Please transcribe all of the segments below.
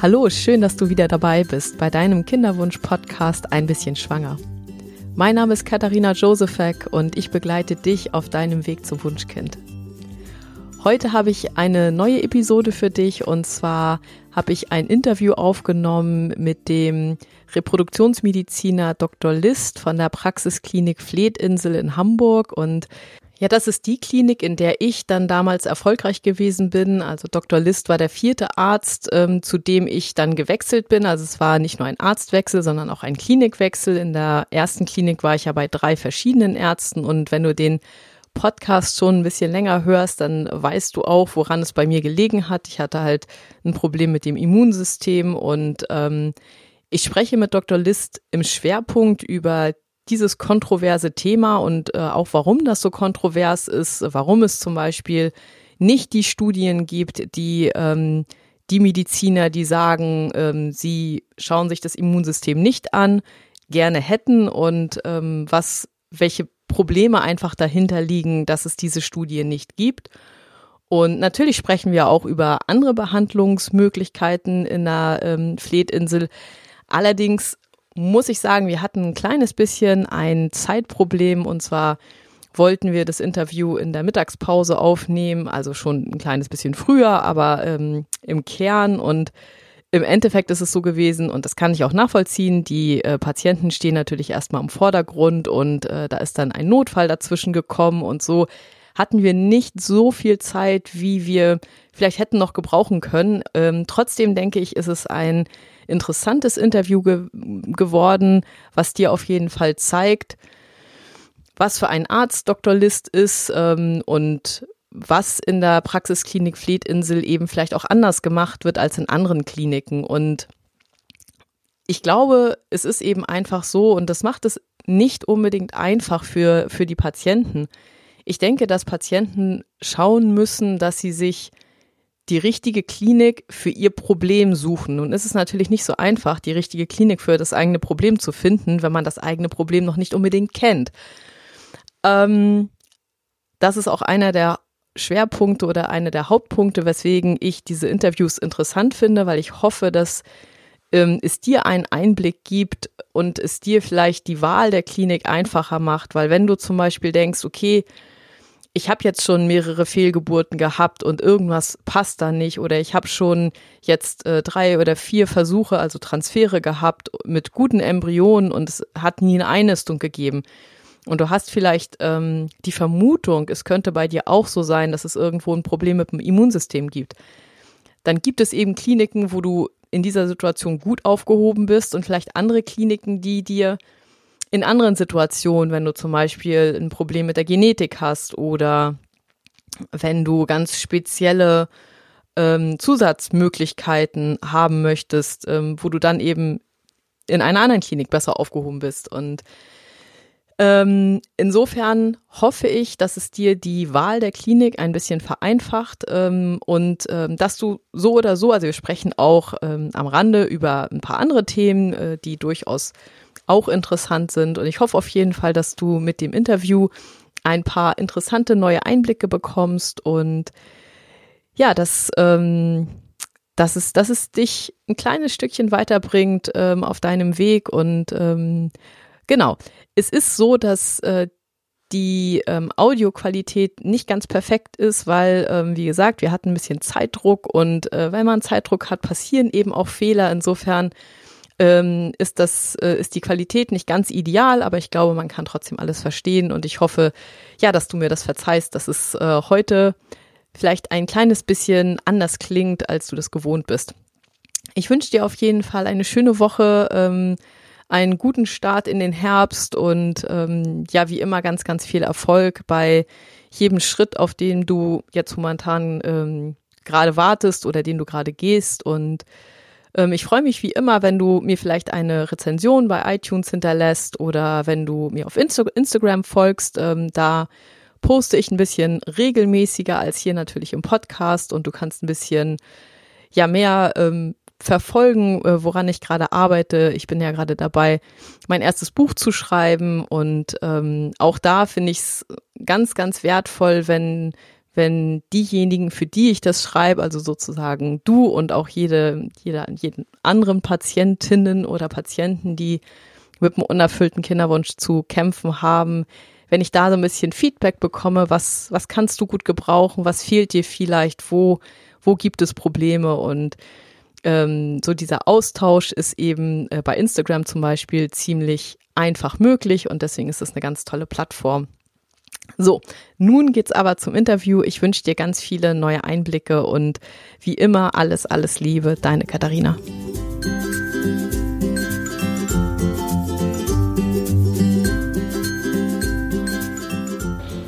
Hallo, schön, dass du wieder dabei bist bei deinem Kinderwunsch-Podcast Ein bisschen schwanger. Mein Name ist Katharina Josefek und ich begleite dich auf deinem Weg zum Wunschkind. Heute habe ich eine neue Episode für dich und zwar habe ich ein Interview aufgenommen mit dem Reproduktionsmediziner Dr. List von der Praxisklinik Fleetinsel in Hamburg und ja, das ist die Klinik, in der ich dann damals erfolgreich gewesen bin. Also Dr. List war der vierte Arzt, ähm, zu dem ich dann gewechselt bin. Also es war nicht nur ein Arztwechsel, sondern auch ein Klinikwechsel. In der ersten Klinik war ich ja bei drei verschiedenen Ärzten und wenn du den Podcast schon ein bisschen länger hörst, dann weißt du auch, woran es bei mir gelegen hat. Ich hatte halt ein Problem mit dem Immunsystem und ähm, ich spreche mit Dr. List im Schwerpunkt über dieses kontroverse Thema und äh, auch warum das so kontrovers ist, warum es zum Beispiel nicht die Studien gibt, die ähm, die Mediziner, die sagen, ähm, sie schauen sich das Immunsystem nicht an, gerne hätten und ähm, was, welche Probleme einfach dahinter liegen, dass es diese Studien nicht gibt. Und natürlich sprechen wir auch über andere Behandlungsmöglichkeiten in der ähm, Fleetinsel. Allerdings muss ich sagen, wir hatten ein kleines bisschen ein Zeitproblem. Und zwar wollten wir das Interview in der Mittagspause aufnehmen, also schon ein kleines bisschen früher, aber ähm, im Kern. Und im Endeffekt ist es so gewesen, und das kann ich auch nachvollziehen, die äh, Patienten stehen natürlich erstmal im Vordergrund und äh, da ist dann ein Notfall dazwischen gekommen. Und so hatten wir nicht so viel Zeit, wie wir vielleicht hätten noch gebrauchen können. Ähm, trotzdem denke ich, ist es ein interessantes Interview ge geworden, was dir auf jeden Fall zeigt, was für ein Arzt Dr. List ist ähm, und was in der Praxisklinik Fleetinsel eben vielleicht auch anders gemacht wird als in anderen Kliniken. Und ich glaube, es ist eben einfach so und das macht es nicht unbedingt einfach für, für die Patienten. Ich denke, dass Patienten schauen müssen, dass sie sich die richtige Klinik für ihr Problem suchen. Nun ist es natürlich nicht so einfach, die richtige Klinik für das eigene Problem zu finden, wenn man das eigene Problem noch nicht unbedingt kennt. Ähm, das ist auch einer der Schwerpunkte oder einer der Hauptpunkte, weswegen ich diese Interviews interessant finde, weil ich hoffe, dass ähm, es dir einen Einblick gibt und es dir vielleicht die Wahl der Klinik einfacher macht, weil wenn du zum Beispiel denkst, okay, ich habe jetzt schon mehrere Fehlgeburten gehabt und irgendwas passt da nicht oder ich habe schon jetzt äh, drei oder vier Versuche, also Transfere gehabt mit guten Embryonen und es hat nie eine Einnistung gegeben. Und du hast vielleicht ähm, die Vermutung, es könnte bei dir auch so sein, dass es irgendwo ein Problem mit dem Immunsystem gibt. Dann gibt es eben Kliniken, wo du in dieser Situation gut aufgehoben bist und vielleicht andere Kliniken, die dir in anderen Situationen, wenn du zum Beispiel ein Problem mit der Genetik hast oder wenn du ganz spezielle ähm, Zusatzmöglichkeiten haben möchtest, ähm, wo du dann eben in einer anderen Klinik besser aufgehoben bist. Und ähm, insofern hoffe ich, dass es dir die Wahl der Klinik ein bisschen vereinfacht ähm, und ähm, dass du so oder so, also wir sprechen auch ähm, am Rande über ein paar andere Themen, äh, die durchaus auch interessant sind. Und ich hoffe auf jeden Fall, dass du mit dem Interview ein paar interessante neue Einblicke bekommst und ja, dass, ähm, dass, es, dass es dich ein kleines Stückchen weiterbringt ähm, auf deinem Weg. Und ähm, genau, es ist so, dass äh, die ähm, Audioqualität nicht ganz perfekt ist, weil, ähm, wie gesagt, wir hatten ein bisschen Zeitdruck und äh, wenn man Zeitdruck hat, passieren eben auch Fehler. Insofern ähm, ist das, äh, ist die Qualität nicht ganz ideal, aber ich glaube, man kann trotzdem alles verstehen und ich hoffe, ja, dass du mir das verzeihst, dass es äh, heute vielleicht ein kleines bisschen anders klingt, als du das gewohnt bist. Ich wünsche dir auf jeden Fall eine schöne Woche, ähm, einen guten Start in den Herbst und ähm, ja, wie immer ganz, ganz viel Erfolg bei jedem Schritt, auf den du jetzt momentan ähm, gerade wartest oder den du gerade gehst und ähm, ich freue mich wie immer, wenn du mir vielleicht eine Rezension bei iTunes hinterlässt oder wenn du mir auf Insta Instagram folgst. Ähm, da poste ich ein bisschen regelmäßiger als hier natürlich im Podcast und du kannst ein bisschen ja mehr ähm, verfolgen, äh, woran ich gerade arbeite. Ich bin ja gerade dabei, mein erstes Buch zu schreiben und ähm, auch da finde ich es ganz, ganz wertvoll, wenn wenn diejenigen, für die ich das schreibe, also sozusagen du und auch jede, jeder, jeden anderen Patientinnen oder Patienten, die mit einem unerfüllten Kinderwunsch zu kämpfen haben, wenn ich da so ein bisschen Feedback bekomme, was, was kannst du gut gebrauchen, was fehlt dir vielleicht, wo, wo gibt es Probleme? Und ähm, so dieser Austausch ist eben äh, bei Instagram zum Beispiel ziemlich einfach möglich und deswegen ist es eine ganz tolle Plattform. So, nun geht's aber zum Interview. Ich wünsche dir ganz viele neue Einblicke und wie immer alles, alles Liebe, deine Katharina.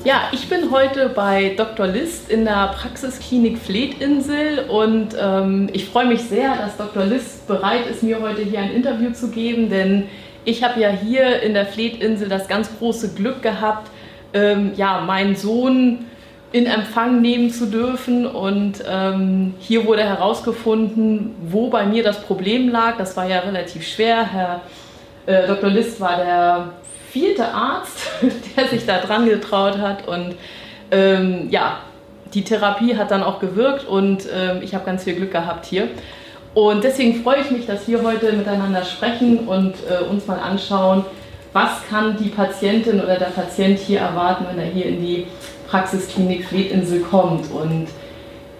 Ja, ich bin heute bei Dr. List in der Praxisklinik Fleetinsel und ähm, ich freue mich sehr, dass Dr. List bereit ist, mir heute hier ein Interview zu geben, denn ich habe ja hier in der Fleetinsel das ganz große Glück gehabt, ähm, ja, meinen Sohn in Empfang nehmen zu dürfen. Und ähm, hier wurde herausgefunden, wo bei mir das Problem lag. Das war ja relativ schwer. Herr äh, Dr. List war der vierte Arzt, der sich da dran getraut hat. Und ähm, ja, die Therapie hat dann auch gewirkt und ähm, ich habe ganz viel Glück gehabt hier. Und deswegen freue ich mich, dass wir heute miteinander sprechen und äh, uns mal anschauen, was kann die Patientin oder der Patient hier erwarten, wenn er hier in die Praxisklinik Fleetinsel kommt. Und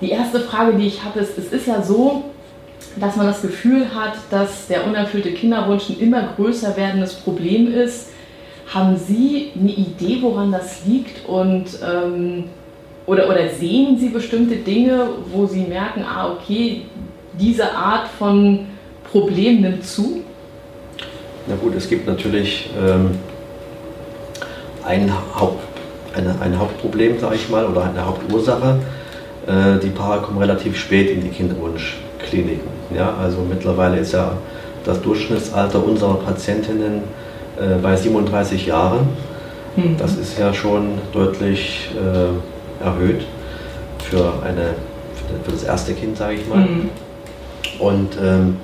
die erste Frage, die ich habe, ist, es ist ja so, dass man das Gefühl hat, dass der unerfüllte Kinderwunsch ein immer größer werdendes Problem ist. Haben Sie eine Idee, woran das liegt? Und, ähm, oder, oder sehen Sie bestimmte Dinge, wo Sie merken, ah, okay, diese Art von Problem nimmt zu? Na gut, es gibt natürlich ähm, ein, Haupt, eine, ein Hauptproblem, sage ich mal, oder eine Hauptursache. Äh, die Paare kommen relativ spät in die Kinderwunschkliniken. Ja? Also mittlerweile ist ja das Durchschnittsalter unserer Patientinnen äh, bei 37 Jahren. Mhm. Das ist ja schon deutlich äh, erhöht für, eine, für das erste Kind, sage ich mal. Mhm. Und ähm,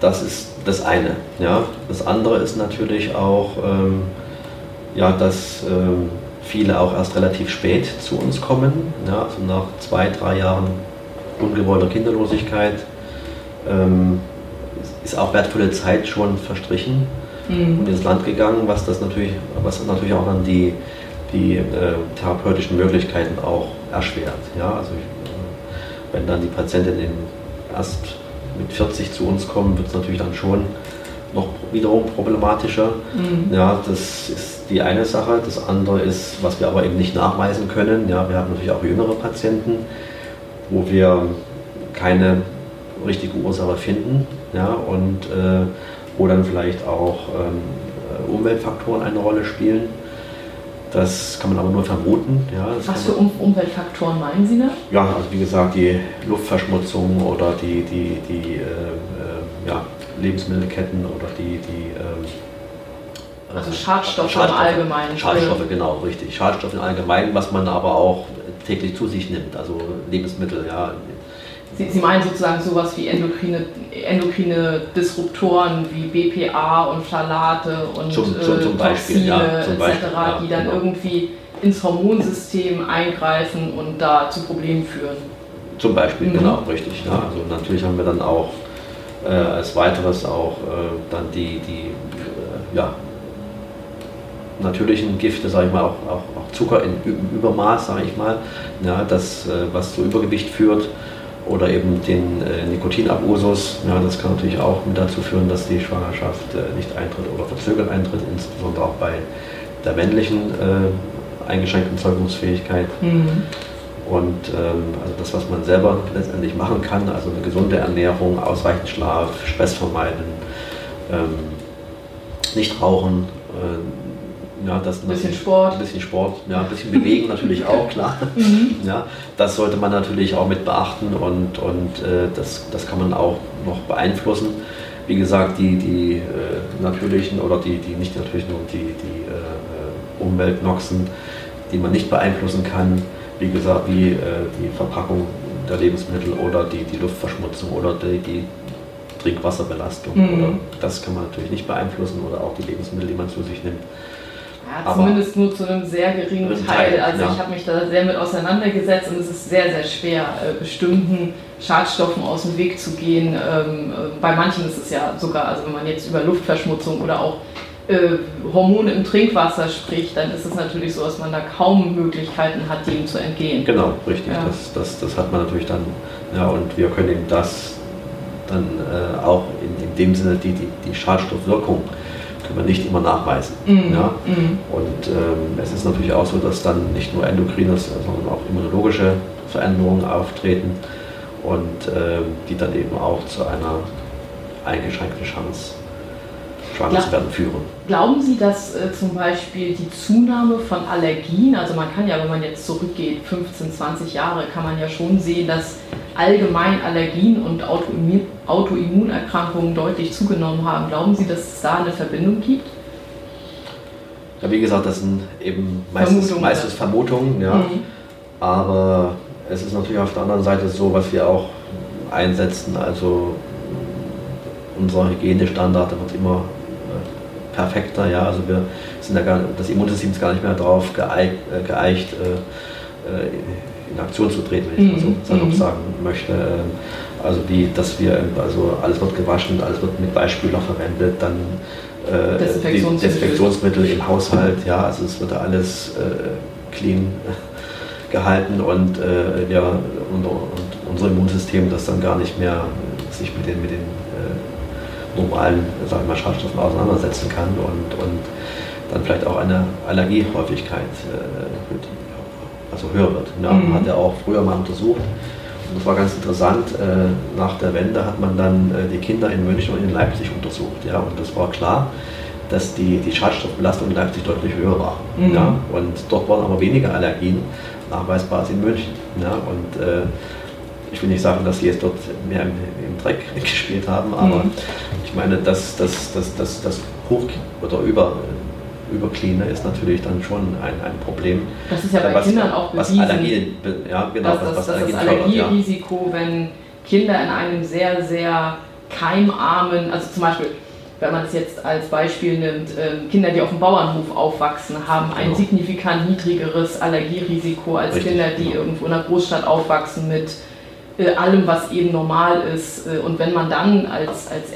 das ist das eine. Ja. Das andere ist natürlich auch, ähm, ja, dass ähm, viele auch erst relativ spät zu uns kommen, ja, also nach zwei, drei Jahren ungewollter Kinderlosigkeit ähm, ist auch wertvolle Zeit schon verstrichen mhm. und ins Land gegangen, was das natürlich, was natürlich auch dann die, die äh, therapeutischen Möglichkeiten auch erschwert. Ja, also ich, äh, wenn dann die Patientin erst mit 40 zu uns kommen, wird es natürlich dann schon noch wiederum problematischer. Mhm. Ja, das ist die eine Sache. Das andere ist, was wir aber eben nicht nachweisen können. Ja, wir haben natürlich auch jüngere Patienten, wo wir keine richtige Ursache finden. Ja, und äh, wo dann vielleicht auch ähm, Umweltfaktoren eine Rolle spielen. Das kann man aber nur vermuten. Ja, Was für um Umweltfaktoren meinen Sie da? Ja, also wie gesagt, die Luftverschmutzung oder die, die, die äh, äh, ja, Lebensmittelketten oder die. die ähm, also Schadstoffe, Schadstoffe im Allgemeinen. Schadstoffe, genau, richtig. Schadstoffe im Allgemeinen, was man aber auch täglich zu sich nimmt. Also Lebensmittel, ja, Sie, Sie meinen sozusagen sowas wie endokrine, endokrine Disruptoren wie BPA und Phthalate und zum, zum, zum äh, Toxine ja, etc., Beispiel, ja, die dann genau. irgendwie ins Hormonsystem eingreifen und da zu Problemen führen. Zum Beispiel, mhm. genau, richtig. Ja. Also natürlich haben wir dann auch äh, als weiteres auch äh, dann die, die äh, ja, natürlichen Gifte, sage ich mal, auch, auch, auch Zucker in Übermaß, sage ich mal, ja, das, äh, was zu Übergewicht führt oder eben den äh, Nikotinabusus. Ja, das kann natürlich auch mit dazu führen, dass die Schwangerschaft äh, nicht eintritt oder verzögert eintritt, insbesondere auch bei der männlichen äh, eingeschränkten Zeugungsfähigkeit. Mhm. Und ähm, also das, was man selber letztendlich machen kann, also eine gesunde Ernährung, ausreichend Schlaf, Stress vermeiden, ähm, nicht rauchen, äh, ja, das ein bisschen Sport. Ein bisschen Sport, ja, ein bisschen Bewegen natürlich auch, klar. Mhm. Ja, das sollte man natürlich auch mit beachten und, und äh, das, das kann man auch noch beeinflussen. Wie gesagt, die, die äh, natürlichen oder die, die nicht natürlichen und die, die äh, Umweltnoxen, die man nicht beeinflussen kann, wie gesagt, wie äh, die Verpackung der Lebensmittel oder die, die Luftverschmutzung oder die, die Trinkwasserbelastung. Mhm. Oder, das kann man natürlich nicht beeinflussen oder auch die Lebensmittel, die man zu sich nimmt. Ja, zumindest nur zu einem sehr geringen Teil. Teil. Also ja. ich habe mich da sehr mit auseinandergesetzt und es ist sehr, sehr schwer, äh, bestimmten Schadstoffen aus dem Weg zu gehen. Ähm, äh, bei manchen ist es ja sogar, also wenn man jetzt über Luftverschmutzung oder auch äh, Hormone im Trinkwasser spricht, dann ist es natürlich so, dass man da kaum Möglichkeiten hat, dem zu entgehen. Genau, richtig. Ja. Das, das, das hat man natürlich dann. Ja, und wir können eben das dann äh, auch in, in dem Sinne die, die, die Schadstoffwirkung können wir nicht immer nachweisen. Mhm. Ja? Mhm. Und ähm, es ist natürlich auch so, dass dann nicht nur endokrine, sondern auch immunologische Veränderungen auftreten und äh, die dann eben auch zu einer eingeschränkten Chance schwanger werden führen. Glauben Sie, dass äh, zum Beispiel die Zunahme von Allergien, also man kann ja, wenn man jetzt zurückgeht, 15, 20 Jahre, kann man ja schon sehen, dass allgemein Allergien und Autoimmun Autoimmunerkrankungen deutlich zugenommen haben. Glauben Sie, dass es da eine Verbindung gibt? Ja, wie gesagt, das sind eben meistens Vermutungen, meistens Vermutungen ja. Mhm. aber es ist natürlich auf der anderen Seite so, was wir auch einsetzen, also unser Hygienestandard wird immer perfekter. Ja? Also wir sind da gar, das Immunsystem ist gar nicht mehr darauf geeicht, äh, geeicht äh, äh, in Aktion zu treten, wenn ich mal so mhm. salopp mhm. sagen möchte. Ähm, also die, dass wir, also alles wird gewaschen, alles wird mit Beispieler verwendet, dann äh, Desinfektionsmittel. Desinfektionsmittel im Haushalt, ja, also es wird alles äh, clean gehalten und äh, ja, und, unser Immunsystem das dann gar nicht mehr sich mit den, mit den normalen sag ich mal, Schadstoffen auseinandersetzen kann und, und dann vielleicht auch eine Allergiehäufigkeit äh, also höher wird. Ja, mhm. Hat er auch früher mal untersucht. Und das war ganz interessant. Äh, nach der Wende hat man dann äh, die Kinder in München und in Leipzig untersucht. Ja, und das war klar, dass die, die Schadstoffbelastung in Leipzig deutlich höher war. Mhm. Ja, und dort waren aber weniger Allergien nachweisbar als in München. Ja, und äh, ich will nicht sagen, dass sie jetzt dort mehr im, im Dreck gespielt haben, aber mhm. ich meine, dass das, das, das, das Hoch- oder über, Übercleaner ist natürlich dann schon ein, ein Problem. Das ist ja bei was, Kindern auch bewiesen, was Allergien, ja, genau, dass, was, was das, das Allergierisiko, ja. wenn Kinder in einem sehr, sehr keimarmen, also zum Beispiel wenn man es jetzt als Beispiel nimmt, ähm, Kinder, die auf dem Bauernhof aufwachsen, haben ein genau. signifikant niedrigeres Allergierisiko als Richtig, Kinder, die genau. irgendwo in einer Großstadt aufwachsen mit äh, allem, was eben normal ist. Äh, und wenn man dann als, als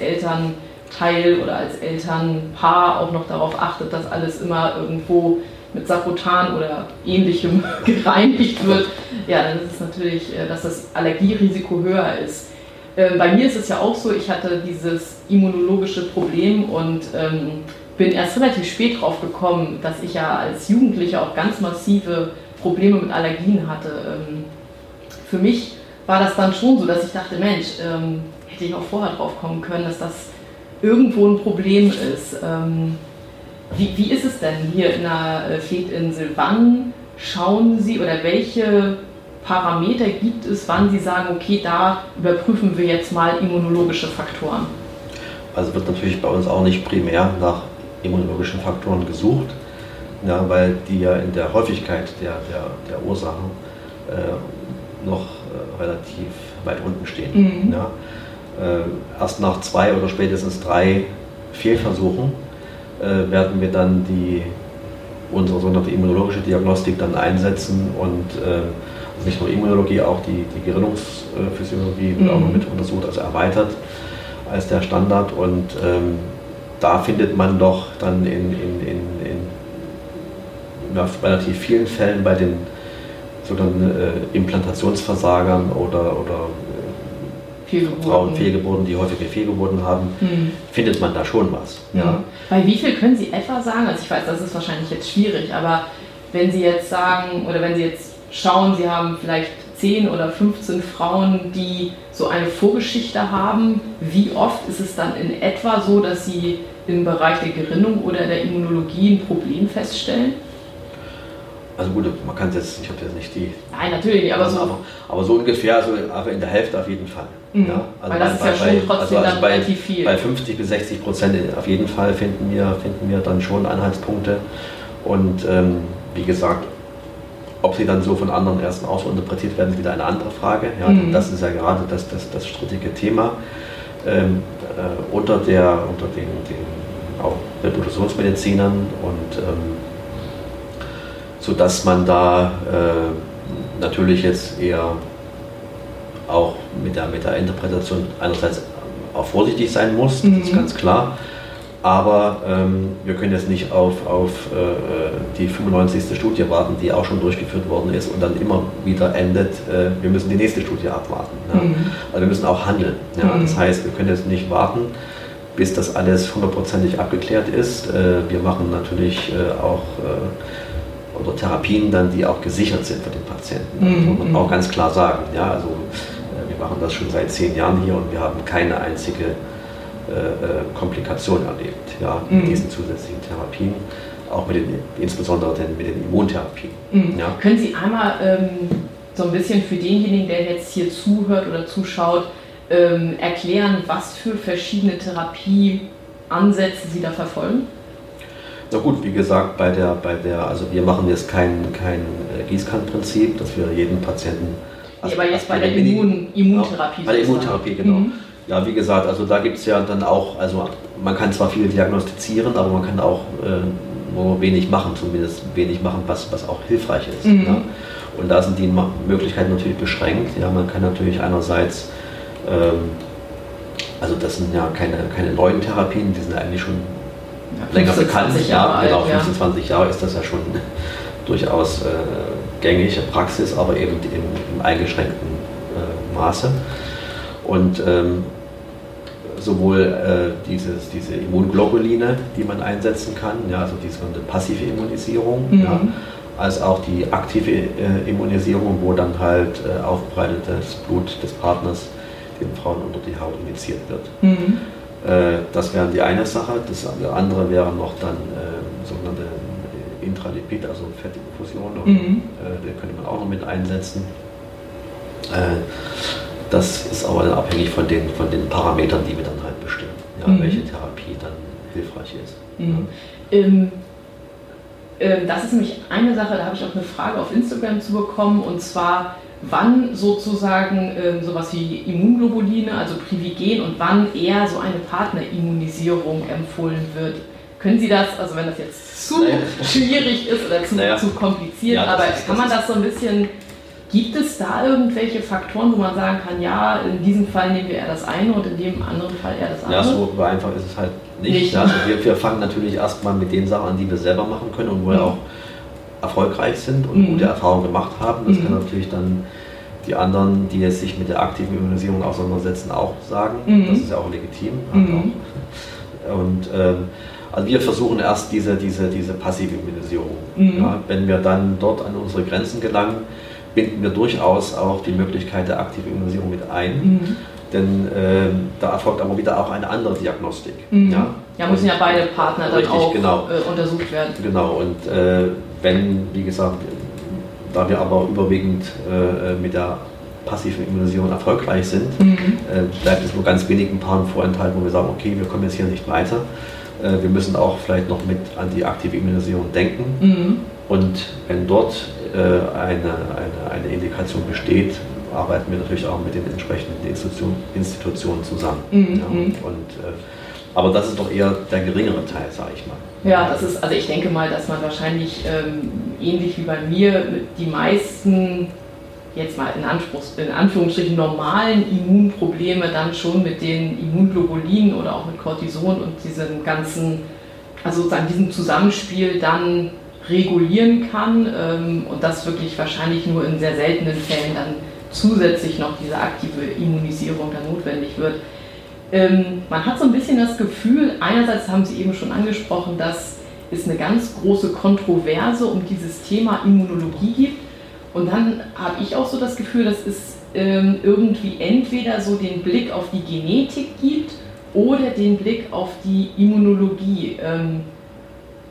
Elternteil oder als Elternpaar auch noch darauf achtet, dass alles immer irgendwo mit Sapotan oder ähnlichem gereinigt wird, ja, dann ist es natürlich, äh, dass das Allergierisiko höher ist. Ähm, bei mir ist es ja auch so, ich hatte dieses immunologische Problem und ähm, bin erst relativ spät drauf gekommen, dass ich ja als Jugendlicher auch ganz massive Probleme mit Allergien hatte. Ähm, für mich war das dann schon so, dass ich dachte, Mensch, hätte ich auch vorher drauf kommen können, dass das irgendwo ein Problem ist. Ähm, wie, wie ist es denn hier in der äh, Fetinsel? Wann schauen Sie oder welche Parameter gibt es, wann Sie sagen, okay, da überprüfen wir jetzt mal immunologische Faktoren? Also wird natürlich bei uns auch nicht primär nach immunologischen Faktoren gesucht, ja, weil die ja in der Häufigkeit der, der, der Ursachen äh, noch äh, relativ weit unten stehen. Mhm. Ja. Äh, erst nach zwei oder spätestens drei Fehlversuchen äh, werden wir dann die, unsere sogenannte immunologische Diagnostik dann einsetzen und äh, nicht nur Immunologie, auch die, die Gerinnungsphysiologie wird mhm. auch noch mit untersucht, also erweitert als der Standard und ähm, da findet man doch dann in, in, in, in ja, relativ vielen Fällen bei den sogenannten äh, Implantationsversagern oder, oder äh, Frauen Fehlgeburten, die häufige Fehlgeburten haben, mhm. findet man da schon was. Mhm. Ja. Bei wie viel können Sie etwa sagen? Also ich weiß, das ist wahrscheinlich jetzt schwierig, aber wenn Sie jetzt sagen oder wenn Sie jetzt schauen, Sie haben vielleicht 10 oder 15 Frauen, die so eine Vorgeschichte haben, wie oft ist es dann in etwa so, dass Sie im Bereich der Gerinnung oder der Immunologie ein Problem feststellen? Also gut, man kann es jetzt, ich habe jetzt nicht die. Nein, natürlich nicht, aber so. Aber, aber, so ungefähr, also aber in der Hälfte auf jeden Fall. Mhm. Ja, also Weil das bei, ist ja schon trotzdem also, also bei, relativ viel. Bei 50 bis 60 Prozent auf jeden Fall finden wir, finden wir dann schon Anhaltspunkte. Und ähm, wie gesagt, ob sie dann so von anderen Ärzten auch so interpretiert werden, ist wieder eine andere Frage. Ja, mhm. Das ist ja gerade das, das, das strittige Thema. Ähm, äh, unter, der, unter den, den auch Reproduktionsmedizinern und ähm, sodass man da äh, natürlich jetzt eher auch mit der, mit der Interpretation einerseits auch vorsichtig sein muss, das ist Mhm. ganz klar. Aber ähm, wir können jetzt nicht auf, auf äh, die 95. Studie warten, die auch schon durchgeführt worden ist und dann immer wieder endet, äh, wir müssen die nächste Studie abwarten. Ja. Mhm. Also wir müssen auch handeln. Ja. Mhm. Das heißt, wir können jetzt nicht warten, bis das alles hundertprozentig abgeklärt ist. Äh, wir machen natürlich äh, auch äh, oder Therapien dann, die auch gesichert sind für den Patienten. Das Mhm. muss man auch ganz klar sagen. Ja. Also äh, wir machen das schon seit zehn Jahren hier und wir haben keine einzige äh, äh, Komplikation erlebt ja, mit Mhm. diesen zusätzlichen Therapien, auch mit den, insbesondere den, mit den Immuntherapien. Mhm. Ja. Können Sie einmal ähm, so ein bisschen für denjenigen, der jetzt hier zuhört oder zuschaut, ähm, erklären, was für verschiedene Therapieansätze Sie da verfolgen? Na gut, wie gesagt, bei der, bei der, also wir machen jetzt kein, kein äh, Gießkannenprinzip, dass wir jeden Patienten. Nee, aber jetzt bei der Immun Immuntherapie. Bei der. Immuntherapie, genau. Mhm. Ja, wie gesagt, also da gibt es ja dann auch, also man kann zwar viel diagnostizieren, aber man kann auch äh, nur wenig machen, zumindest wenig machen, was, was auch hilfreich ist. Mhm. Ja. Und da sind die Möglichkeiten natürlich beschränkt. Ja, man kann natürlich einerseits, ähm, also das sind ja keine, keine neuen Therapien, die sind eigentlich schon länger 15, bekannt. 20 ja, Jahre genau, alt, ja. 15, 20 Jahre ist das ja schon durchaus äh, gängige Praxis, aber eben im, im eingeschränkten äh, Maße. Und ähm, sowohl äh, dieses, diese Immunglobuline, die man einsetzen kann, ja, also die sogenannte passive Immunisierung, Mhm. ja, als auch die aktive äh, Immunisierung, wo dann halt äh, aufbereitetes Blut des Partners den Frauen unter die Haut injiziert wird. Mhm. Äh, Das wäre die eine Sache. Das andere wäre noch dann äh, sogenannte Intralipid, also Fettinfusion. Mhm. Äh, den könnte man auch noch mit einsetzen. Äh, Das ist aber dann abhängig von den, von den Parametern, die wir dann halt bestimmen, ja, Mhm. welche Therapie dann hilfreich ist. Mhm. Ähm, ähm, das ist nämlich eine Sache, da habe ich auch eine Frage auf Instagram zu bekommen, und zwar, wann sozusagen ähm, sowas wie Immunglobuline, also Privigen, und wann eher so eine Partnerimmunisierung empfohlen wird. Können Sie das, also wenn das jetzt zu Naja. schwierig ist oder zu, Naja. zu kompliziert, Ja, aber ist- kann man das so ein bisschen, gibt es da irgendwelche Faktoren, wo man sagen kann, ja, in diesem Fall nehmen wir eher das eine und in dem anderen Fall eher das andere? Ja, so einfach ist es halt nicht. Nicht. Ja, also wir, wir fangen natürlich erstmal mit den Sachen an, die wir selber machen können und wo wir Mhm. auch erfolgreich sind und Mhm. gute Erfahrungen gemacht haben. Das Mhm. können natürlich dann die anderen, die jetzt sich mit der aktiven Immunisierung auseinandersetzen, auch sagen. Mhm. Das ist ja auch legitim. Mhm. Und ähm, also wir versuchen erst diese, diese, diese passive Immunisierung. Mhm. Ja, wenn wir dann dort an unsere Grenzen gelangen, binden wir durchaus auch die Möglichkeit der aktiven Immunisierung mit ein. Mhm. Denn ähm, da erfolgt aber wieder auch eine andere Diagnostik. Mhm. Ja? Ja, müssen ja beide Partner dann Richtig, auch genau. äh, untersucht werden. Genau, und äh, wenn, wie gesagt, da wir aber überwiegend äh, mit der passiven Immunisierung erfolgreich sind, Mhm. äh, bleibt es nur ganz wenigen Paaren vorenthalten, wo wir sagen, okay, wir kommen jetzt hier nicht weiter. Äh, wir müssen auch vielleicht noch mit an die aktive Immunisierung denken. Mhm. Und wenn dort äh, eine, eine, eine Indikation besteht, arbeiten wir natürlich auch mit den entsprechenden Institution, Institutionen zusammen. Mhm, Ja, und, äh, aber das ist doch eher der geringere Teil, sage ich mal. Ja, das ist, also ich denke mal, dass man wahrscheinlich ähm, ähnlich wie bei mir die meisten jetzt mal in, Anspruchs, in Anführungsstrichen normalen Immunprobleme dann schon mit den Immunglobulinen oder auch mit Cortison und diesem ganzen, also sozusagen diesem Zusammenspiel dann regulieren kann ähm, und das wirklich wahrscheinlich nur in sehr seltenen Fällen dann zusätzlich noch diese aktive Immunisierung dann notwendig wird. Ähm, man hat so ein bisschen das Gefühl, einerseits haben Sie eben schon angesprochen, dass es eine ganz große Kontroverse um dieses Thema Immunologie gibt. Und dann habe ich auch so das Gefühl, dass es ähm, irgendwie entweder so den Blick auf die Genetik gibt oder den Blick auf die Immunologie. Ähm,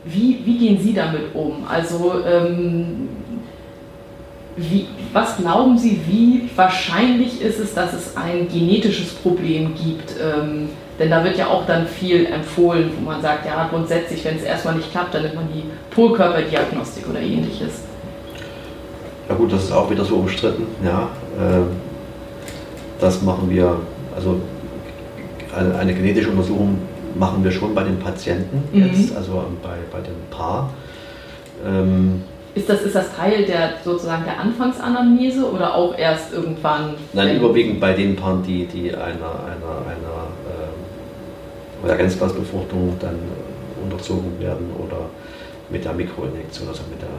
wie, wie gehen Sie damit um? Also ähm, wie, was glauben Sie, wie wahrscheinlich ist es, dass es ein genetisches Problem gibt? Ähm, denn da wird ja auch dann viel empfohlen, wo man sagt, ja, grundsätzlich, wenn es erstmal nicht klappt, dann nimmt man die Polkörperdiagnostik oder ähnliches. Ja gut, das ist auch wieder so umstritten. Ja, Ähm, das machen wir, also eine, eine genetische Untersuchung machen wir schon bei den Patienten Mhm. jetzt, also bei, bei dem Paar. Ähm, ist das, ist das Teil der sozusagen der Anfangsanamnese oder auch erst irgendwann? Nein, überwiegend bei den Paaren, die, die einer, einer, einer äh, Reagenzglasbefruchtung dann unterzogen werden oder mit der Mikroinjektion, also mit der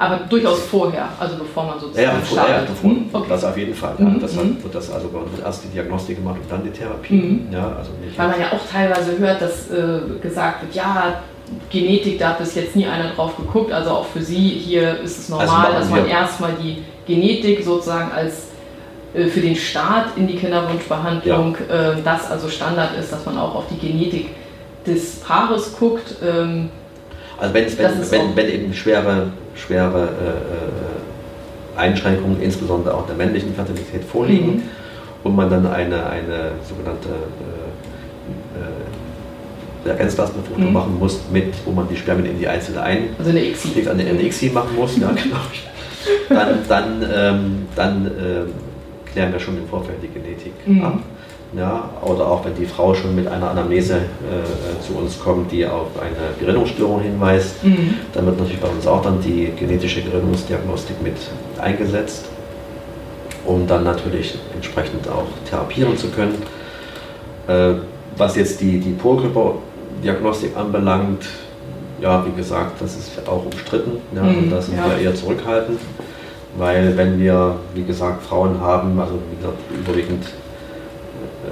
aber durchaus vorher, also bevor man sozusagen ja, bevor, startet. Ja, bevor, hm, okay. das auf jeden Fall. Ja. Mhm, das hat, mhm. wird das also wird erst die Diagnostik gemacht und dann die Therapie. Mhm. Ja, also Weil man ja auch teilweise hört, dass äh, gesagt wird, ja, Genetik, da hat bis jetzt nie einer drauf geguckt. Also auch für Sie hier ist es normal, also dass man erstmal die Genetik sozusagen als äh, für den Start in die Kinderwunschbehandlung, ja. äh, das also Standard ist, dass man auch auf die Genetik des Paares guckt. Ähm, also wenn, wenn, wenn, wenn, eben schwere, schwere äh, äh, Einschränkungen, insbesondere auch der männlichen Fertilität vorliegen mhm. und man dann eine, eine sogenannte äh Reagenzglasbefruchtung mhm. machen muss, mit, wo man die Spermien in die Einzelne ein also eine ICSI. Eine, eine ICSI machen muss, ja genau. Dann, dann, ähm, dann ähm, klären wir schon im Vorfeld die Genetik mhm. ab. Ja, oder auch wenn die Frau schon mit einer Anamnese äh, zu uns kommt, die auf eine Gerinnungsstörung hinweist, mhm. dann wird natürlich bei uns auch dann die genetische Gerinnungsdiagnostik mit eingesetzt, um dann natürlich entsprechend auch therapieren zu können. Äh, was jetzt die, die Polkörperdiagnostik anbelangt, ja, wie gesagt, das ist auch umstritten. Ja, mhm, und da sind ja. wir eher zurückhaltend, weil wenn wir, wie gesagt, Frauen haben, also wie gesagt, überwiegend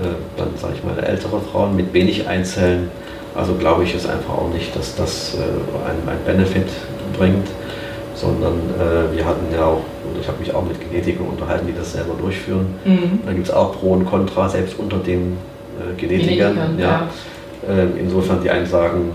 äh, dann sage ich mal ältere Frauen mit wenig Einzellen. Also glaube ich es einfach auch nicht, dass das äh, einen, einen Benefit bringt, sondern äh, wir hatten ja auch, ich habe mich auch mit Genetikern unterhalten, die das selber durchführen. Mhm. Da gibt es auch Pro und Contra, selbst unter den äh, Genetikern. Genetikern ja. ja. Äh, insofern die einen sagen,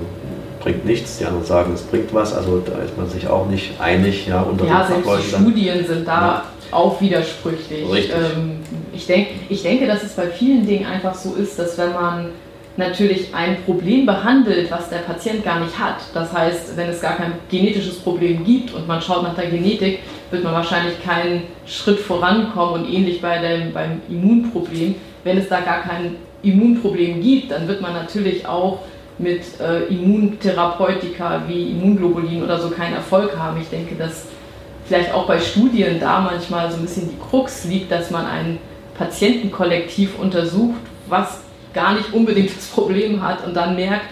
bringt nichts, die anderen sagen, es bringt was. Also da ist man sich auch nicht einig ja, unter ja, den selbst die Studien sind da ja auch widersprüchlich. Ähm, ich, denk, ich denke, dass es bei vielen Dingen einfach so ist, dass wenn man natürlich ein Problem behandelt, was der Patient gar nicht hat. Das heißt, wenn es gar kein genetisches Problem gibt und man schaut nach der Genetik, wird man wahrscheinlich keinen Schritt vorankommen und ähnlich bei dem, beim Immunproblem. Wenn es da gar kein Immunproblem gibt, dann wird man natürlich auch mit äh, Immuntherapeutika wie Immunglobulin oder so keinen Erfolg haben. Ich denke, dass vielleicht auch bei Studien da manchmal so ein bisschen die Krux liegt, dass man ein Patientenkollektiv untersucht, was gar nicht unbedingt das Problem hat und dann merkt,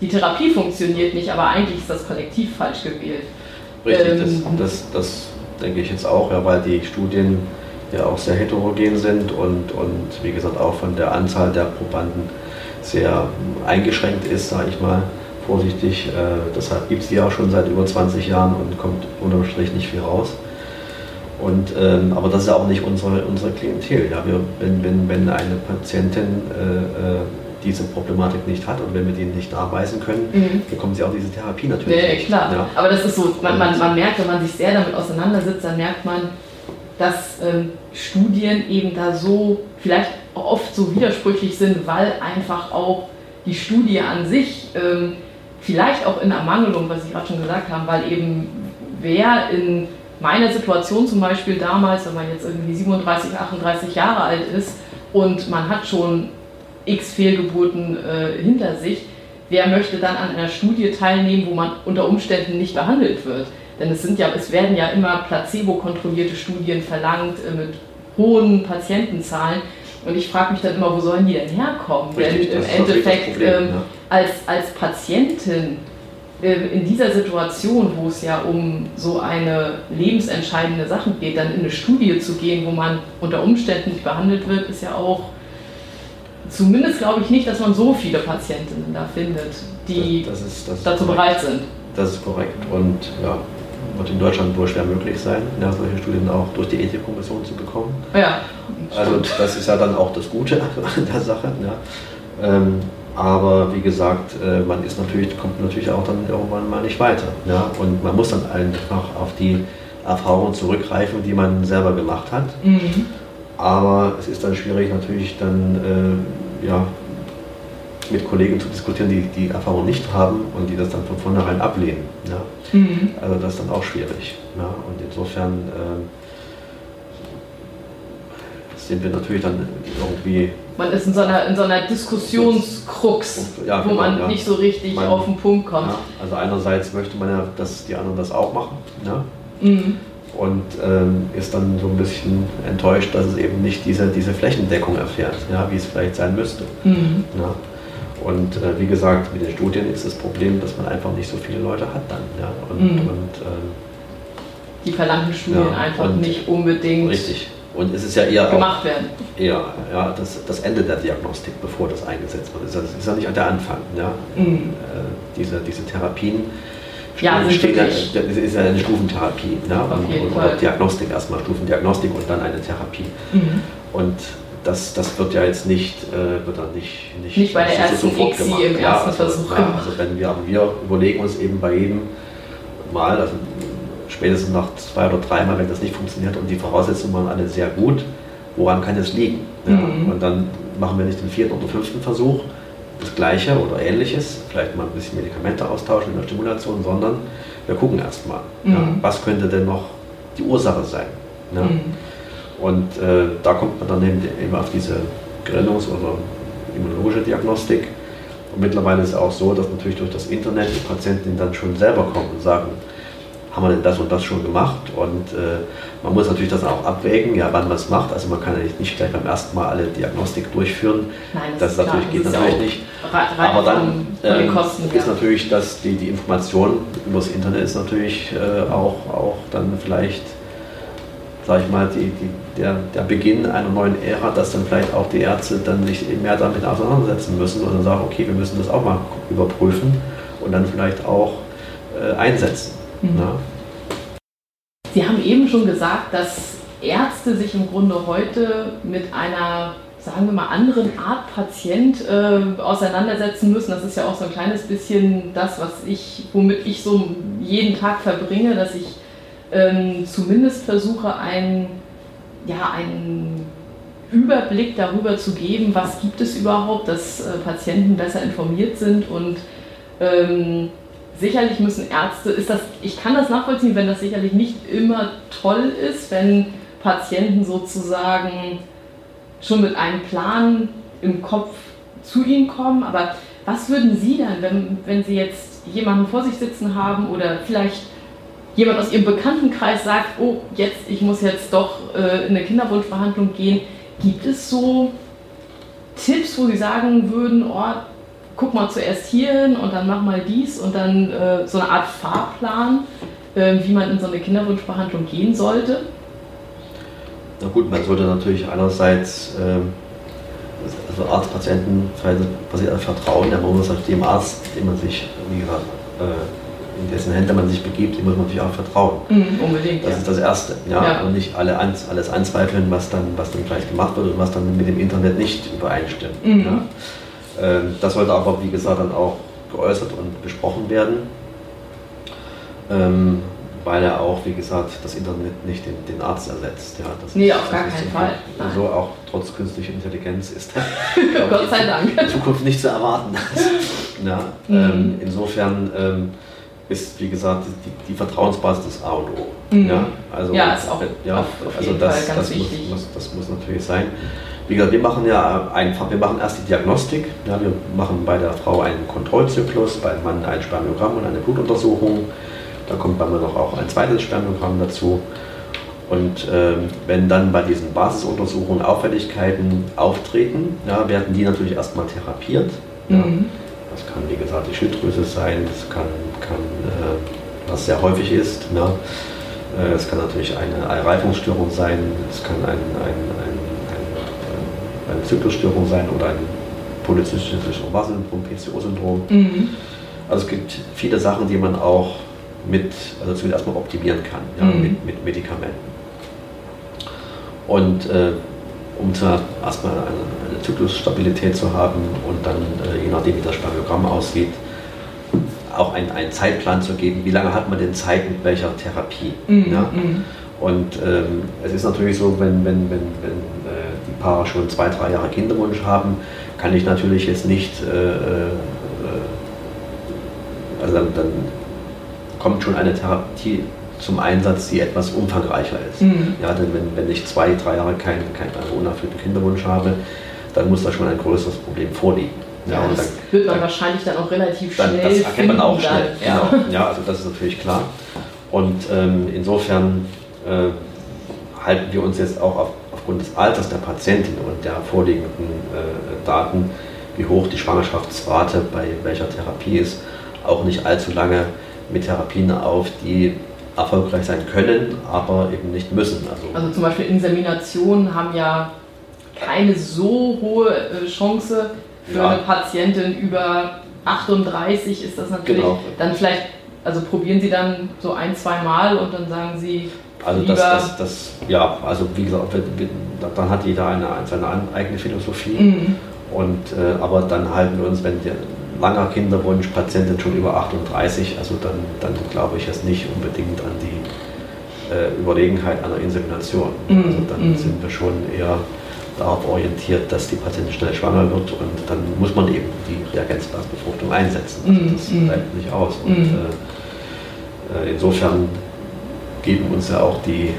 die Therapie funktioniert nicht, aber eigentlich ist das Kollektiv falsch gewählt. Richtig, ähm, das, das, das, denke ich jetzt auch, ja, weil die Studien ja auch sehr heterogen sind und, und wie gesagt auch von der Anzahl der Probanden sehr eingeschränkt ist, sage ich mal vorsichtig. Äh, deshalb gibt es die auch schon seit über 20 Jahren und kommt unterm Strich nicht viel raus. Und, ähm, aber das ist auch nicht unsere, unsere Klientel. Ja? Wir, wenn, wenn, wenn eine Patientin äh, äh diese Problematik nicht hat und wenn wir die nicht nachweisen können, mhm. bekommen sie auch diese Therapie natürlich. Ja, klar. Ja. Aber das ist so, man, man, man merkt, wenn man sich sehr damit auseinandersetzt, dann merkt man, dass ähm, Studien eben da so vielleicht oft so widersprüchlich sind, weil einfach auch die Studie an sich ähm, vielleicht auch in Ermangelung, was Sie gerade schon gesagt haben, weil eben wer in meiner Situation zum Beispiel damals, wenn man jetzt irgendwie 37, 38 Jahre alt ist und man hat schon x Fehlgeburten äh, hinter sich, wer möchte dann an einer Studie teilnehmen, wo man unter Umständen nicht behandelt wird? Denn es, sind ja, es werden ja immer placebo-kontrollierte Studien verlangt äh, mit hohen Patientenzahlen. Und ich frage mich dann immer, wo sollen die denn herkommen? Richtig, denn im Endeffekt Problem, ähm, ja. als, als Patientin äh, in dieser Situation, wo es ja um so eine lebensentscheidende Sache geht, dann in eine Studie zu gehen, wo man unter Umständen nicht behandelt wird, ist ja auch zumindest glaube ich nicht, dass man so viele Patientinnen da findet, die das, das ist, das dazu bereit sind. Das ist korrekt und ja, wird in Deutschland wohl schwer möglich sein, ja, solche Studien auch durch die Ethikkommission zu bekommen. Ja. Also das ist ja dann auch das Gute an der Sache. Ja. Ähm, aber wie gesagt, äh, man ist natürlich, kommt natürlich auch dann irgendwann mal nicht weiter. Ja. Und man muss dann einfach auf die Erfahrungen zurückgreifen, die man selber gemacht hat. Mhm. Aber es ist dann schwierig natürlich dann äh, ja, mit Kollegen zu diskutieren, die die Erfahrung nicht haben und die das dann von vornherein ablehnen. Ja. Mhm. Also das ist dann auch schwierig. Ja. Und insofern äh, sind wir natürlich dann irgendwie man ist in so einer, in so einer Diskussionskrux, Ja, wo genau, man nicht so richtig Man- auf den Punkt kommt. Also einerseits möchte man ja, dass die anderen das auch machen. Mhm. Und ähm, ist dann so ein bisschen enttäuscht, dass es eben nicht diese, diese Flächendeckung erfährt, ja, wie es vielleicht sein müsste. Mhm. Ja? Und äh, wie gesagt, mit den Studien ist das Problem, dass man einfach nicht so viele Leute hat dann. Ja? Und, Mhm. und ähm, Die verlangten Studien Ja, einfach nicht unbedingt richtig. Und es ist ja eher auch gemacht werden. eher ja, das, das Ende der Diagnostik, bevor das eingesetzt wird. Das ist ja- nicht der Anfang. Ja? Mhm. Äh, diese, diese Therapien Ja, sind stehen ja, wirklich- das ist ja eine Stufentherapie. Auf Und, und auch Diagnostik erstmal, Stufendiagnostik und dann eine Therapie. Mhm. Und das, das wird ja jetzt nicht, äh, wird dann nicht, nicht, Nicht bei der ersten sofort gemacht. im ja, ersten also, Versuch Ja, also wenn wir, wir überlegen uns eben bei jedem Mal, also spätestens nach zwei oder dreimal, wenn das nicht funktioniert und die Voraussetzungen waren alle sehr gut, woran kann es liegen? Ja, Mhm. Und dann machen wir nicht den vierten oder fünften Versuch, das gleiche oder ähnliches, vielleicht mal ein bisschen Medikamente austauschen in der Stimulation, sondern wir gucken erstmal, ja, Mhm. was könnte denn noch die Ursache sein. Ja? Mhm. Und äh, da kommt man dann eben, eben auf diese Gerinnungs- oder immunologische Diagnostik. Und mittlerweile ist es auch so, dass natürlich durch das Internet die Patienten dann schon selber kommen und sagen, haben wir denn das und das schon gemacht? Und äh, man muss natürlich das auch abwägen, ja, wann man es macht. Also man kann ja nicht gleich beim ersten Mal alle Diagnostik durchführen. Nein, Das, klar, natürlich geht das natürlich nicht. Aber dann ähm, Kosten ist her. natürlich, dass die, die Information über das Internet ist natürlich äh, auch, auch dann vielleicht, sag ich mal, die, die, der, der Beginn einer neuen Ära, dass dann vielleicht auch die Ärzte dann sich mehr damit auseinandersetzen müssen und dann sagen, okay, wir müssen das auch mal überprüfen und dann vielleicht auch äh, einsetzen. Mhm. Ne? Sie haben eben schon gesagt, dass Ärzte sich im Grunde heute mit einer, sagen wir mal, anderen Art Patient äh, auseinandersetzen müssen. Das ist ja auch so ein kleines bisschen das, was ich, womit ich so jeden Tag verbringe, dass ich ähm, zumindest versuche, einen, ja, einen Überblick darüber zu geben, was gibt es überhaupt, dass äh, Patienten besser informiert sind und ähm, sicherlich müssen Ärzte, ist das, ich kann das nachvollziehen, wenn das sicherlich nicht immer toll ist, wenn Patienten sozusagen schon mit einem Plan im Kopf zu Ihnen kommen. Aber was würden Sie dann, wenn, wenn Sie jetzt jemanden vor sich sitzen haben oder vielleicht jemand aus Ihrem Bekanntenkreis sagt, oh, jetzt, ich muss jetzt doch äh, in eine Kinderwunschbehandlung gehen, gibt es so Tipps, wo Sie sagen würden, oh, guck mal zuerst hier hin und dann mach mal dies und dann äh, so eine Art Fahrplan, äh, wie man in so eine Kinderwunschbehandlung gehen sollte? Na gut, man sollte natürlich einerseits ähm, also Arzt-Patienten-Verhältnis basiert auf Vertrauen. Man muss natürlich dem Arzt, dem man sich, wie äh, in dessen Hände man sich begibt, dem muss man natürlich auch vertrauen. Mhm, unbedingt, Das ja. ist das Erste. Ja? Ja. Und nicht alle an, alles anzweifeln, was dann, was dann vielleicht gemacht wird und was dann mit dem Internet nicht übereinstimmt. Mhm. Ja? Ähm, das sollte aber, wie gesagt, dann auch geäußert und besprochen werden. Ähm, weil er auch, wie gesagt, das Internet nicht den, den Arzt ersetzt. Ja, das Nee, auf gar keinen Fall. Nein. So auch trotz künstlicher Intelligenz ist Gott sei Dank. in Zukunft nicht zu erwarten. ja, Mhm. ähm, insofern ähm, ist, wie gesagt, die, die Vertrauensbasis das A und O. Mhm. Ja, also, Ja, ist auch ja, also das, das, muss, muss, das muss natürlich sein. Wie gesagt, wir machen ja einfach, wir machen erst die Diagnostik. Ja, wir machen bei der Frau einen Kontrollzyklus, beim Mann ein Spermiogramm und eine Blutuntersuchung. Da kommt beim Mann noch auch ein zweites Spermiogramm dazu. Und ähm, wenn dann bei diesen Basisuntersuchungen Auffälligkeiten auftreten, ja, werden die natürlich erstmal therapiert. Ja. Mhm. Das kann, wie gesagt, die Schilddrüse sein, das kann, kann äh, was sehr häufig ist. Ne? Äh, Es kann natürlich eine Reifungsstörung sein, es kann ein, ein, ein, ein, eine Zyklusstörung sein oder ein polyzystisches Ovar-Syndrom, PCO-Syndrom. Mhm. Also es gibt viele Sachen, die man auch mit, also zumindest erstmal optimieren kann, ja, Mhm. mit, mit Medikamenten. Und äh, um zwar erstmal eine, eine Zyklusstabilität zu haben und dann, äh, je nachdem wie das Spermiogramm aussieht, auch einen, einen Zeitplan zu geben, wie lange hat man denn Zeit mit welcher Therapie. Mhm. Ja? Mhm. Und ähm, es ist natürlich so, wenn, wenn, wenn, wenn äh, die Paare schon zwei, drei Jahre Kinderwunsch haben, kann ich natürlich jetzt nicht, äh, äh, also dann, dann kommt schon eine Therapie zum Einsatz, die etwas umfangreicher ist. Mhm. Ja, denn wenn, wenn ich zwei, drei Jahre keinen kein unerfüllten Kinderwunsch habe, dann muss da schon ein größeres Problem vorliegen. Ja, ja das dann, wird man dann, wahrscheinlich dann auch relativ schnell dann, Das erkennt man auch schnell, genau. Ja, also das ist natürlich klar. Und ähm, insofern äh, halten wir uns jetzt auch auf, aufgrund des Alters der Patientin und der vorliegenden äh, Daten, wie hoch die Schwangerschaftsrate bei welcher Therapie ist, auch nicht allzu lange mit Therapien auf, die erfolgreich sein können, aber eben nicht müssen. Also, also zum Beispiel Inseminationen haben ja keine so hohe äh, Chance für ja. eine Patientin über 38 ist das natürlich genau. dann vielleicht, also probieren Sie dann so ein, zwei Mal und dann sagen Sie, also das, das, das, ja, also wie gesagt, dann hat jeder eine, seine eigene Philosophie. Mhm. Und, äh, aber dann halten wir uns, wenn der langer Kinderwunsch, Patientin schon über 38, also dann, dann glaube ich jetzt nicht unbedingt an die äh, Überlegenheit einer Insemination. Mhm. Also dann mhm. sind wir schon eher darauf orientiert, dass die Patientin schnell schwanger wird und dann muss man eben die Reagenzglasbefruchtung einsetzen. Also das bleibt nicht aus. Und mhm. äh, äh, insofern geben uns ja auch die,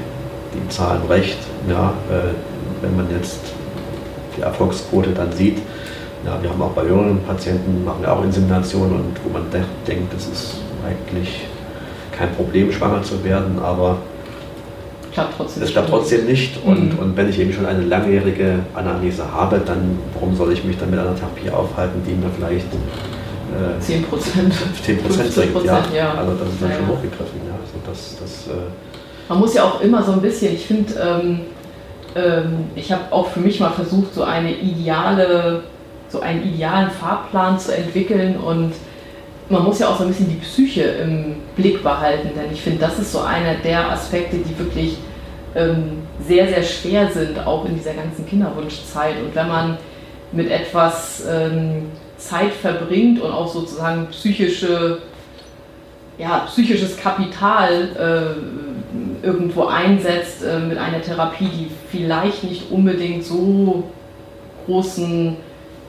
die Zahlen recht. Ja, äh, wenn man jetzt die Erfolgsquote dann sieht, ja, wir haben auch bei jüngeren Patienten, machen wir auch Inseminationen und wo man de denkt, es ist eigentlich kein Problem, schwanger zu werden, aber klappt trotzdem es klappt trotzdem nicht. Und, mhm. und wenn ich eben schon eine langjährige Anamnese habe, dann warum soll ich mich dann mit einer Therapie aufhalten, die mir vielleicht äh, 10 Prozent 10 bringt? Ja. ja. Also das ist dann ja, schon hochgegriffen. Ja. Also das, das, äh Man muss ja auch immer so ein bisschen, ich finde, ähm, ähm, ich habe auch für mich mal versucht, so eine ideale so einen idealen Fahrplan zu entwickeln und man muss ja auch so ein bisschen die Psyche im Blick behalten, denn ich finde, das ist so einer der Aspekte, die wirklich ähm, sehr, sehr schwer sind, auch in dieser ganzen Kinderwunschzeit. Und wenn man mit etwas ähm, Zeit verbringt und auch sozusagen psychische, ja, psychisches Kapital äh, irgendwo einsetzt äh, mit einer Therapie, die vielleicht nicht unbedingt so großen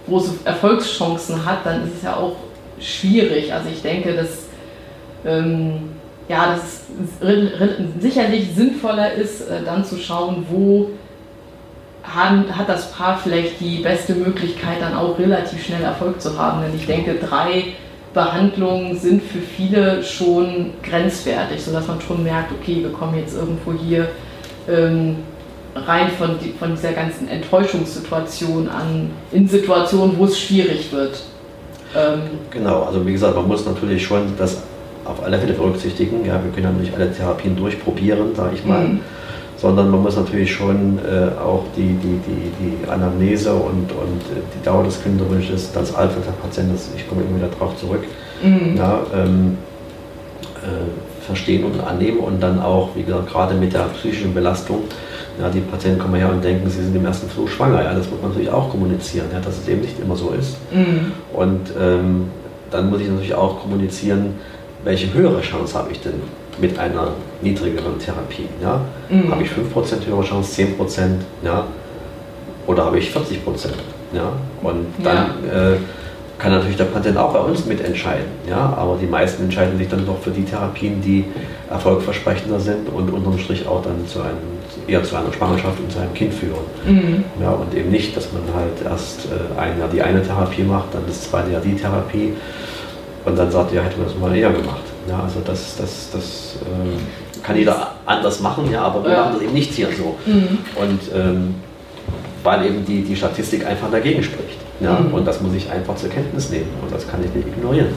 große Erfolgschancen hat, dann ist es ja auch schwierig. Also ich denke, dass ähm, ja, dass es sicherlich sinnvoller ist, äh, dann zu schauen, wo haben, hat das Paar vielleicht die beste Möglichkeit, dann auch relativ schnell Erfolg zu haben. Denn ich denke, drei Behandlungen sind für viele schon grenzwertig, sodass man schon merkt, okay, wir kommen jetzt irgendwo hier ähm, rein von, von dieser ganzen Enttäuschungssituation an, in Situationen, wo es schwierig wird. Ähm genau, also wie gesagt, man muss natürlich schon das auf alle Fälle berücksichtigen. Ja, wir können ja nicht alle Therapien durchprobieren, sage ich mal. Mhm. Sondern man muss natürlich schon äh, auch die, die, die, die Anamnese und, und die Dauer des Kinderwunsches, das Alter der Patienten, ich komme immer wieder darauf zurück, mhm. ja, ähm, äh, verstehen und annehmen und dann auch, wie gesagt, gerade mit der psychischen Belastung, ja, die Patienten kommen her und denken, sie sind im ersten Versuch schwanger. Ja, das muss man natürlich auch kommunizieren, ja, dass es eben nicht immer so ist. Mhm. Und ähm, dann muss ich natürlich auch kommunizieren, welche höhere Chance habe ich denn mit einer niedrigeren Therapie. Ja? Mhm. Habe ich 5% höhere Chance, 10%, ja? oder habe ich 40%? Ja? Und dann ja. äh, kann natürlich der Patient auch bei uns mitentscheiden. Ja? Aber die meisten entscheiden sich dann doch für die Therapien, die erfolgversprechender sind und unterm Strich auch dann zu einem, eher zu einer Schwangerschaft und zu einem Kind führen. Mhm. Ja, und eben nicht, dass man halt erst äh, ein Jahr die eine Therapie macht, dann das zweite Jahr die Therapie und dann sagt, ja, hätte man das mal eher gemacht. Ja, also das, das, das äh, kann jeder anders machen, ja, aber wir ja. machen das eben nicht hier so. Mhm. Und ähm, weil eben die, die Statistik einfach dagegen spricht. Ja? Mhm. Und das muss ich einfach zur Kenntnis nehmen und das kann ich nicht ignorieren.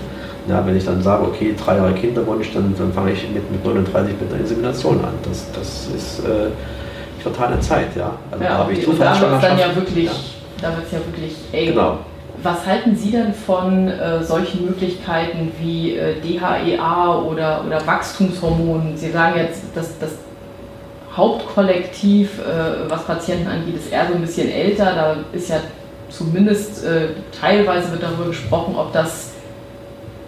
Ja, wenn ich dann sage, okay, drei Jahre Kinderwunsch, dann, dann fange ich mit, mit 39 mit der Insemination an. Das, das ist äh, totale Zeit, ja. Also ja, da habe ich Zufallsschwangerschaft. Da wird es ja wirklich, ja. da wird's ja wirklich eng. Genau. Was halten Sie denn von äh, solchen Möglichkeiten wie äh, DHEA oder, oder Wachstumshormonen? Sie sagen jetzt, dass das Hauptkollektiv, äh, was Patienten angeht, ist eher so ein bisschen älter. Da ist ja zumindest äh, teilweise wird darüber gesprochen, ob das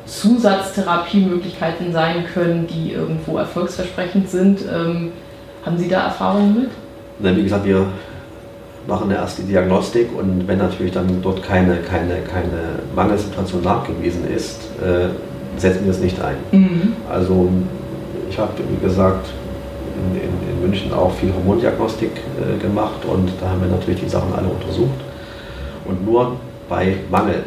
Zusatztherapiemöglichkeiten sein können, die irgendwo erfolgsversprechend sind. Ähm, haben Sie da Erfahrungen mit? Na, wie gesagt, wir machen eine erste Diagnostik und wenn natürlich dann dort keine, keine, keine Mangelsituation nachgewiesen ist, äh, setzen wir es nicht ein. Mhm. Also ich habe, wie gesagt, in, in, in, München auch viel Hormondiagnostik äh, gemacht und da haben wir natürlich die Sachen alle untersucht. Und nur bei Mangel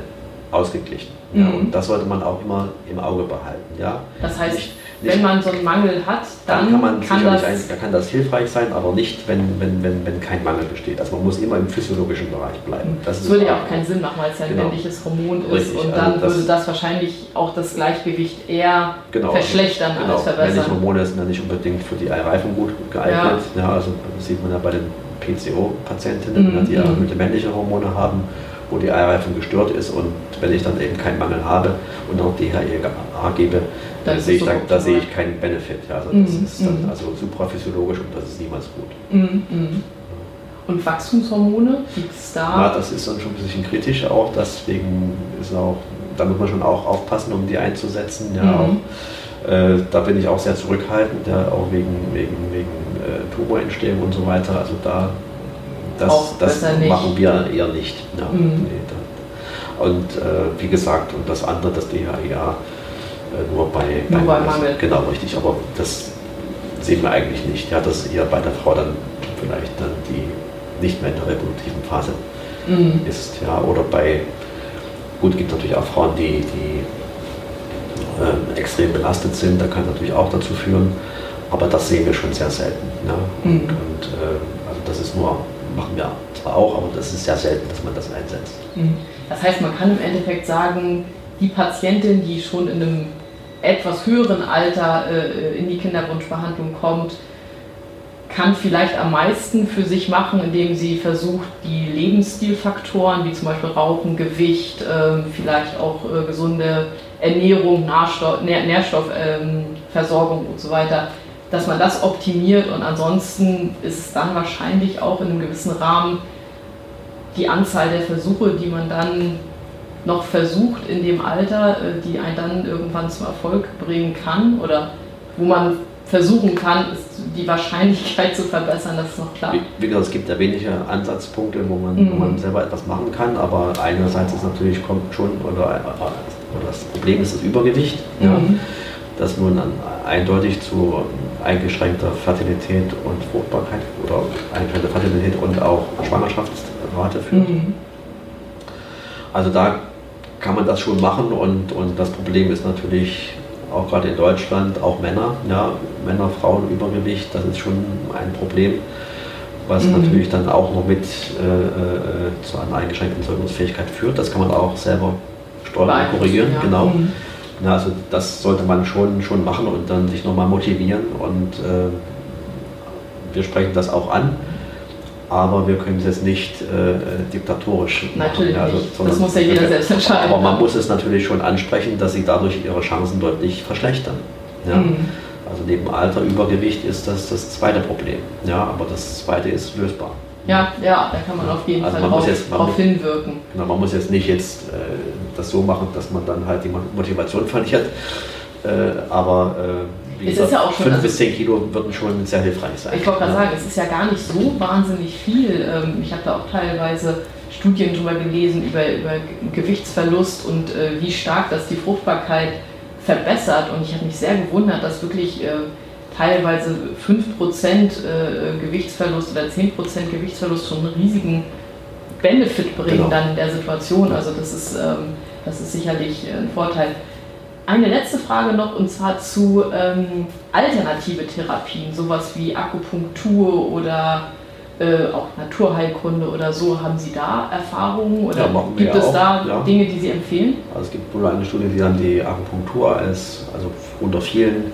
ausgeglichen. Ja, mhm. Und das sollte man auch immer im Auge behalten. Ja? Das heißt, nicht, nicht, wenn man so einen Mangel hat, dann, dann kann, man kann das, ein, kann das hilfreich sein, aber nicht, wenn, wenn, wenn, wenn kein Mangel besteht. Also man muss immer im physiologischen Bereich bleiben. Das, das würde ja auch keinen Sinn machen, weil es ja ein genau. männliches Hormon ist Richtig, und dann also das würde das wahrscheinlich auch das Gleichgewicht eher genau, verschlechtern genau. als verbessern. Männliche Hormone sind ja nicht unbedingt für die Eireifung gut geeignet. Ja. ja also das sieht man ja bei den PCO-Patientinnen, mhm. die erhöhte männliche Hormone haben wo die Eireifung gestört ist und wenn ich dann eben keinen Mangel habe und auch DHEA gebe, dann sehe ich, da, da sehe ich keinen Benefit. Ja, also das mm, ist dann mm. also supraphysiologisch und das ist niemals gut. Mm, und Wachstumshormone, gibt es da? Na, das ist dann schon ein bisschen kritisch auch, deswegen ist auch, da muss man schon auch aufpassen, um die einzusetzen. Ja, auch, äh, da bin ich auch sehr zurückhaltend, ja, auch wegen, wegen, wegen äh, Tumorentstehung und so weiter. Also da das, das machen wir eher nicht. Ja, mhm. nee. Und äh, wie gesagt, und das andere, das DHEA, äh, nur bei, nur bei Mangel. Genau, richtig. Aber das sehen wir eigentlich nicht. Ja, dass eher bei der Frau dann vielleicht dann die nicht mehr in der reproduktiven Phase mhm. ist. Ja, oder bei, gut, gibt natürlich auch Frauen, die, die äh, extrem belastet sind, da kann natürlich auch dazu führen. Aber das sehen wir schon sehr selten. Ja. Mhm. Und, und äh, also das ist nur machen wir zwar auch, aber das ist sehr selten, dass man das einsetzt. Mhm. Das heißt, man kann im Endeffekt sagen, die Patientin, die schon in einem etwas höheren Alter äh, in die Kinderwunschbehandlung kommt, kann vielleicht am meisten für sich machen, indem sie versucht, die Lebensstilfaktoren wie zum Beispiel Rauchen, Gewicht, äh, vielleicht auch äh, gesunde Ernährung, Nährstoff, Nährstoffversorgung und so weiter dass man das optimiert und ansonsten ist es dann wahrscheinlich auch in einem gewissen Rahmen die Anzahl der Versuche, die man dann noch versucht in dem Alter, äh, die einen dann irgendwann zum Erfolg bringen kann oder wo man versuchen kann, die Wahrscheinlichkeit zu verbessern, dass es noch klappt. Wie, gesagt, es gibt ja wenige Ansatzpunkte, wo man, mhm. wo man selber etwas machen kann, aber einerseits ist natürlich kommt schon, oder, oder das Problem ist das Übergewicht. Mhm. Ja das nun eindeutig zu eingeschränkter Fertilität und Fruchtbarkeit oder eingeschränkter Fertilität und auch Schwangerschaftsrate führt. Mhm. Also da kann man das schon machen und, und das Problem ist natürlich auch gerade in Deutschland, auch Männer, ja, Männer, Frauen, Übergewicht, das ist schon ein Problem, was mhm. natürlich dann auch noch mit äh, äh, zu einer eingeschränkten Zeugungsfähigkeit führt. Das kann man auch selber steuern und korrigieren, ja. genau. Mhm. Na, also das sollte man schon, schon machen und dann sich nochmal motivieren und äh, wir sprechen das auch an, aber wir können es jetzt nicht äh, diktatorisch machen. Natürlich also, das muss ja jeder selbst entscheiden. Aber man muss es natürlich schon ansprechen, dass sie dadurch ihre Chancen deutlich verschlechtern. Ja? Mhm. Also neben Alter, Übergewicht ist das das zweite Problem. Ja, aber das zweite ist lösbar. Ja, ja, da kann man auf jeden also Fall drauf, jetzt, drauf hinwirken. Genau, man muss jetzt nicht jetzt äh, das so machen, dass man dann halt die Motivation verliert. Äh, aber äh, wie gesagt, ja 5 also, bis 10 Kilo würden schon sehr hilfreich sein. Ich wollte gerade ja. sagen, es ist ja gar nicht so wahnsinnig viel. Ähm, ich habe da auch teilweise Studien darüber gelesen, über, über Gewichtsverlust und äh, wie stark das die Fruchtbarkeit verbessert. Und ich habe mich sehr gewundert, dass wirklich äh, teilweise 5% äh, Gewichtsverlust oder 10% Gewichtsverlust schon einen riesigen Benefit bringen genau. dann in der Situation. Also das ist, ähm, das ist sicherlich ein Vorteil. Eine letzte Frage noch und zwar zu ähm, alternative Therapien, sowas wie Akupunktur oder äh, auch Naturheilkunde oder so. Haben Sie da Erfahrungen oder ja, gibt es auch, da ja. Dinge, die Sie empfehlen? Also es gibt wohl eine Studie, die dann die Akupunktur als, also unter vielen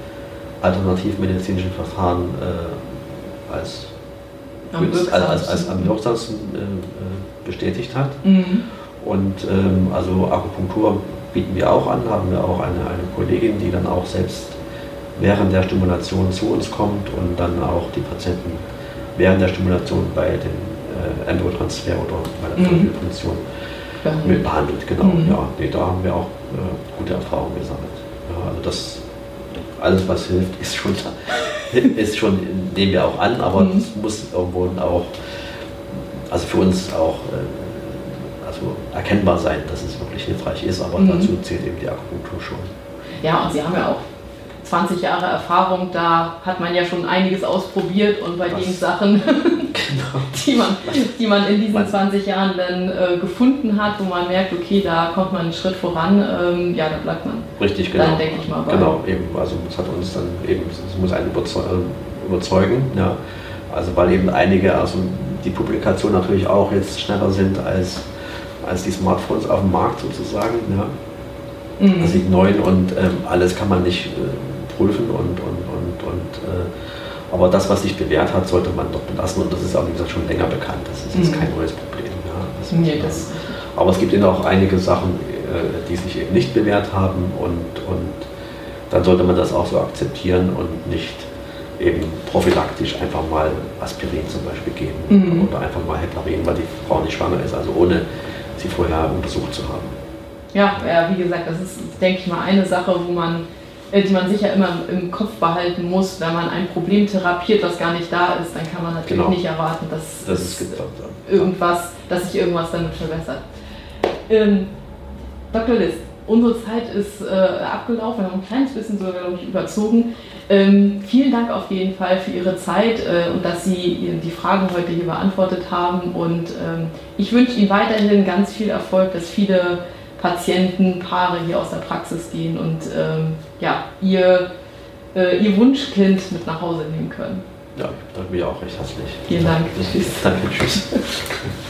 alternativmedizinischen Verfahren äh, als, am als, als, als am wirksamsten äh, äh, bestätigt hat. Mhm. Und ähm, also Akupunktur bieten wir auch an, haben wir auch eine, eine Kollegin, die dann auch selbst während der Stimulation zu uns kommt und dann auch die Patienten während der Stimulation bei dem äh, Embryotransfer oder bei der mhm. Funktion mit behandelt. Genau, mhm. ja, nee, da haben wir auch äh, gute Erfahrungen gesammelt. Ja, also das alles was hilft, ist schon, ist schon nehmen wir auch an, aber mhm. es muss irgendwo auch, also für uns auch äh, also erkennbar sein, dass es wirklich hilfreich ist, aber mhm. dazu zählt eben die Akupunktur schon. Ja, und Sie haben ja auch 20 Jahre Erfahrung, da hat man ja schon einiges ausprobiert und bei das, den Sachen genau. die, man, die man in diesen 20 Jahren dann äh, gefunden hat, wo man merkt, okay, da kommt man einen Schritt voran, ähm, ja, da bleibt man. Richtig, genau. Dann denke ich mal. Bei. Genau, eben, also es hat uns dann eben, es muss einen überzeugen, ja. Also weil eben einige, also die Publikation natürlich auch jetzt schneller sind als, als die Smartphones auf dem Markt sozusagen, ja. Mhm. Also die neuen und ähm, alles kann man nicht äh, prüfen und, und, und, und äh, aber das, was sich bewährt hat, sollte man doch belassen und das ist auch, wie gesagt, schon länger bekannt. Das ist jetzt mhm. kein neues Problem. Ja. Das nee, das aber es gibt eben auch einige Sachen, äh, die sich eben nicht bewährt haben und, und dann sollte man das auch so akzeptieren und nicht eben prophylaktisch einfach mal Aspirin zum Beispiel geben mhm. oder einfach mal Heparin, weil die Frau nicht schwanger ist, also ohne sie vorher untersucht zu haben. Ja, ja, wie gesagt, das ist, denke ich mal, eine Sache, wo man, äh, die man sicher immer im Kopf behalten muss. Wenn man ein Problem therapiert, das gar nicht da ist, dann kann man natürlich genau. nicht erwarten, dass, das ist irgendwas, dass sich irgendwas damit verbessert. Ähm, Dr. List, unsere Zeit ist äh, abgelaufen, wir haben ein kleines bisschen sogar, glaube ich, überzogen. Ähm, vielen Dank auf jeden Fall für Ihre Zeit äh, und dass Sie die Fragen heute hier beantwortet haben. Und ähm, ich wünsche Ihnen weiterhin ganz viel Erfolg, dass viele Patienten, Paare hier aus der Praxis gehen und ähm, ja, ihr, äh, ihr Wunschkind mit nach Hause nehmen können. Ja, ich danke mir auch recht herzlich. Vielen Dank. Tschüss. Danke, tschüss.